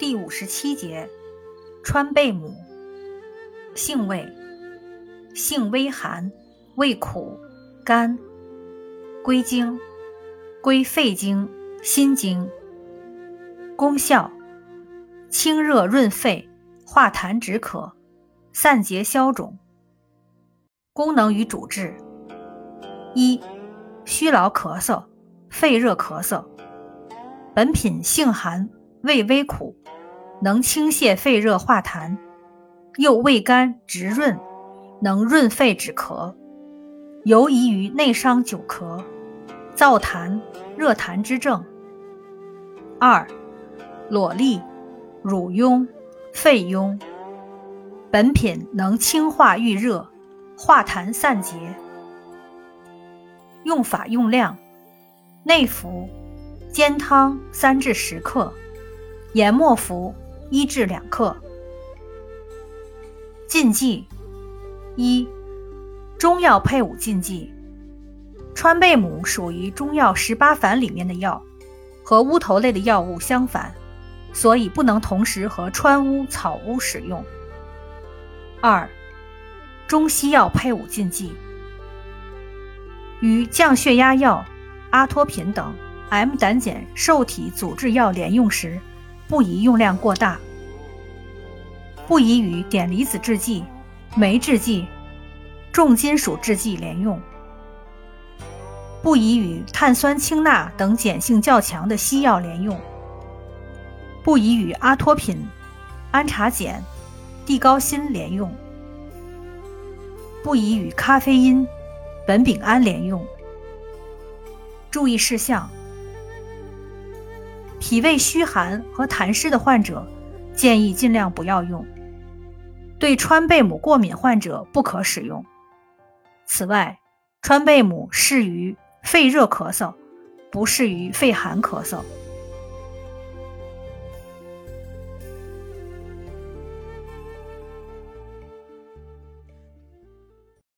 第五十七节，川贝母，性味，性微寒，味苦，甘，归经，归肺经、心经。功效：清热润肺，化痰止渴，散结消肿。功能与主治：一、虚劳咳嗽、肺热咳嗽。本品性寒，味微苦。能清泻肺热化痰，又味甘直润，能润肺止咳，尤宜于内伤久咳、燥痰、热痰之症。二、裸痢、乳痈、肺痈。本品能清化郁热，化痰散结。用法用量：内服，煎汤三至十克，研末服。一至两克。禁忌：一、中药配伍禁忌。川贝母属于中药十八反里面的药，和乌头类的药物相反，所以不能同时和川乌、草乌使用。二、中西药配伍禁忌：与降血压药、阿托品等 M 胆碱受体阻滞药连用时。不宜用量过大，不宜与碘离子制剂、酶制剂、重金属制剂连用，不宜与碳酸氢钠等碱性较强的西药连用，不宜与阿托品、氨茶碱、地高辛连用，不宜与咖啡因、苯丙胺连用。注意事项。脾胃虚寒和痰湿的患者，建议尽量不要用。对川贝母过敏患者不可使用。此外，川贝母适于肺热咳嗽，不适于肺寒咳嗽。